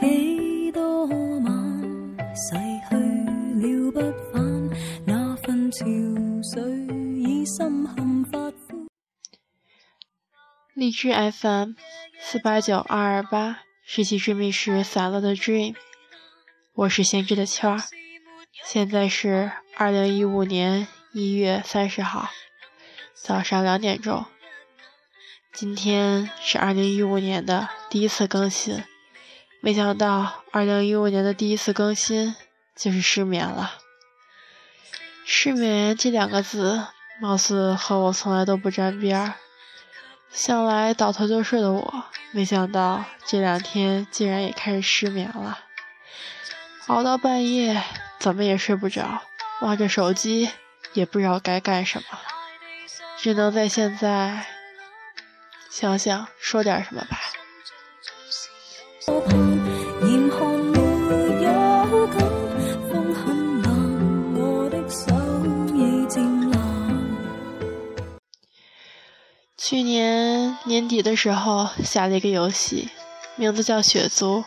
几多晚逝去了不返，那份潮水已深。荔枝 FM 四八九二二八，十七之密室散落的 Dream，我是闲置的圈儿。现在是二零一五年一月三十号早上两点钟。今天是二零一五年的第一次更新，没想到二零一五年的第一次更新就是失眠了。失眠这两个字，貌似和我从来都不沾边儿。向来倒头就睡的我，没想到这两天竟然也开始失眠了。熬到半夜，怎么也睡不着，望着手机也不知道该干什么，只能在现在想想说点什么吧。年底的时候下了一个游戏，名字叫《血族》。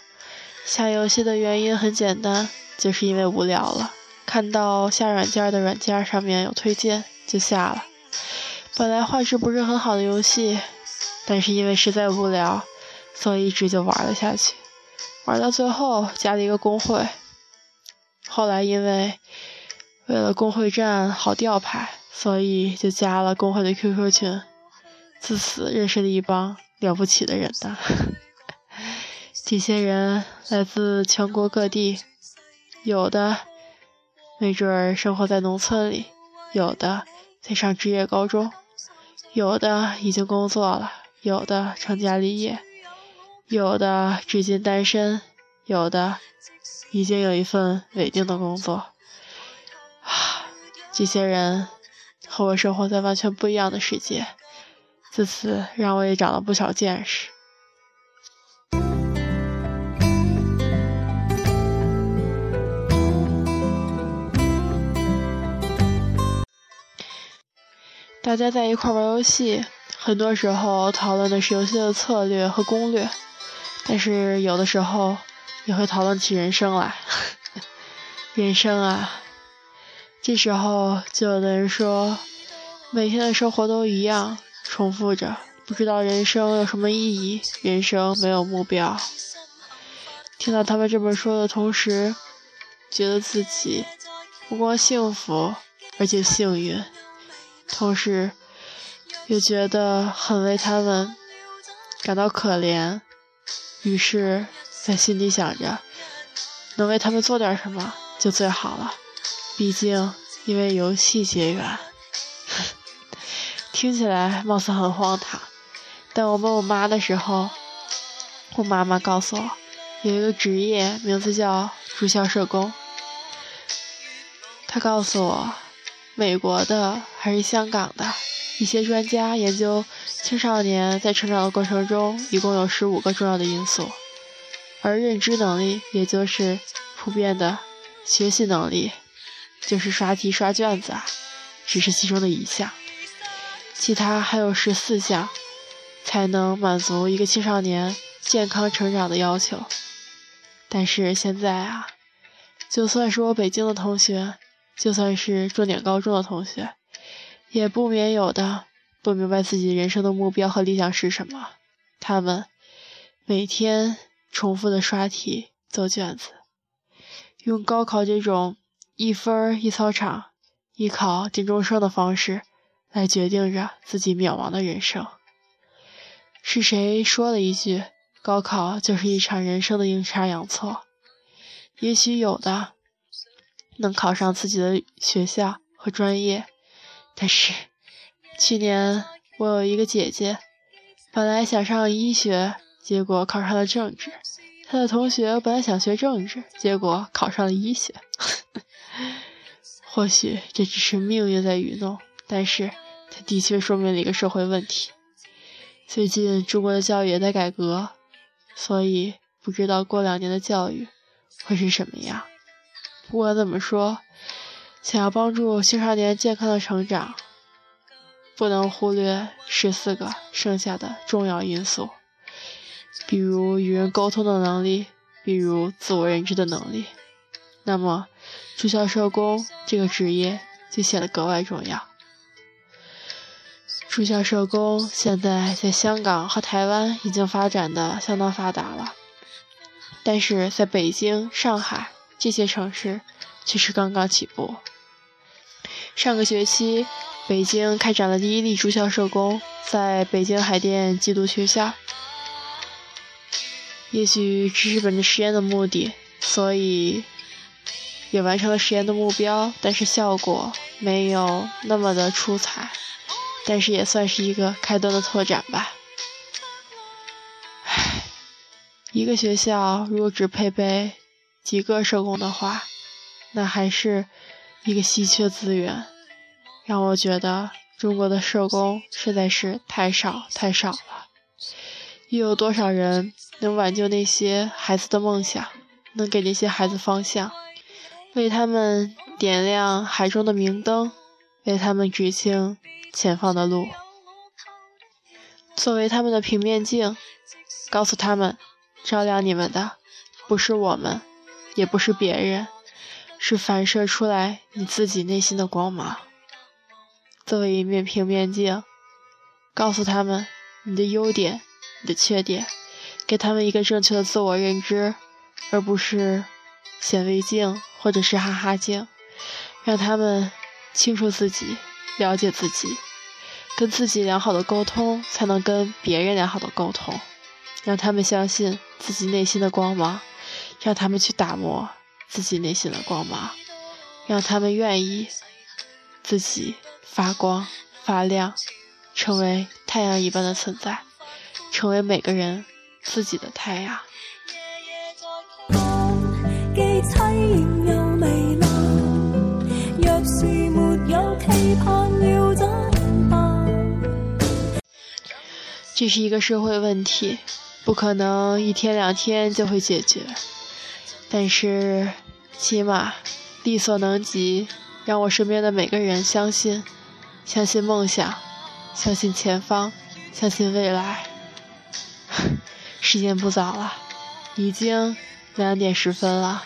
下游戏的原因很简单，就是因为无聊了。看到下软件的软件上面有推荐，就下了。本来画质不是很好的游戏，但是因为实在无聊，所以一直就玩了下去。玩到最后加了一个公会，后来因为为了公会战好调牌，所以就加了公会的 QQ 群。自此认识了一帮了不起的人呐。这些人来自全国各地，有的没准儿生活在农村里，有的在上职业高中，有的已经工作了，有的成家立业，有的至今单身，有的已经有一份稳定的工作。啊，这些人和我生活在完全不一样的世界。自此，让我也长了不少见识。大家在一块玩游戏，很多时候讨论的是游戏的策略和攻略，但是有的时候也会讨论起人生来。人生啊，这时候就有的人说，每天的生活都一样。重复着，不知道人生有什么意义，人生没有目标。听到他们这么说的同时，觉得自己不光幸福，而且幸运，同时又觉得很为他们感到可怜。于是，在心里想着，能为他们做点什么就最好了。毕竟，因为游戏结缘。听起来貌似很荒唐，但我问我妈的时候，我妈妈告诉我，有一个职业名字叫住校社工。她告诉我，美国的还是香港的一些专家研究青少年在成长的过程中，一共有十五个重要的因素，而认知能力，也就是普遍的学习能力，就是刷题刷卷子啊，只是其中的一项。其他还有十四项，才能满足一个青少年健康成长的要求。但是现在啊，就算是我北京的同学，就算是重点高中的同学，也不免有的不明白自己人生的目标和理想是什么。他们每天重复的刷题、做卷子，用高考这种一分一操场、一考定终生的方式。来决定着自己渺茫的人生。是谁说了一句：“高考就是一场人生的阴差阳错？”也许有的能考上自己的学校和专业，但是去年我有一个姐姐，本来想上医学，结果考上了政治；她的同学本来想学政治，结果考上了医学。或许这只是命运在愚弄。但是，的确说明了一个社会问题。最近中国的教育也在改革，所以不知道过两年的教育会是什么样。不管怎么说，想要帮助青少年健康的成长，不能忽略十四个剩下的重要因素，比如与人沟通的能力、比如自我认知的能力，那么住校社工这个职业就显得格外重要。住校社工现在在香港和台湾已经发展的相当发达了，但是在北京、上海这些城市却是刚刚起步。上个学期，北京开展了第一例住校社工，在北京海淀基督学校。也许只是本着实验的目的，所以也完成了实验的目标，但是效果没有那么的出彩。但是也算是一个开端的拓展吧。唉，一个学校如果只配备几个社工的话，那还是一个稀缺资源，让我觉得中国的社工实在是太少太少了。又有多少人能挽救那些孩子的梦想，能给那些孩子方向，为他们点亮海中的明灯，为他们指清。前方的路，作为他们的平面镜，告诉他们，照亮你们的不是我们，也不是别人，是反射出来你自己内心的光芒。作为一面平面镜，告诉他们你的优点、你的缺点，给他们一个正确的自我认知，而不是显微镜或者是哈哈镜，让他们清楚自己。了解自己，跟自己良好的沟通，才能跟别人良好的沟通。让他们相信自己内心的光芒，让他们去打磨自己内心的光芒，让他们愿意自己发光发亮，成为太阳一般的存在，成为每个人自己的太阳。这是一个社会问题，不可能一天两天就会解决，但是起码力所能及，让我身边的每个人相信，相信梦想，相信前方，相信未来。时间不早了，已经两点十分了。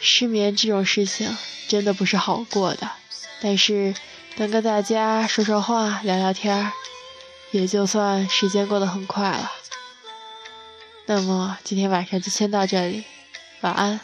失眠这种事情真的不是好过的，但是能跟大家说说话、聊聊天儿。也就算时间过得很快了，那么今天晚上就先到这里，晚安。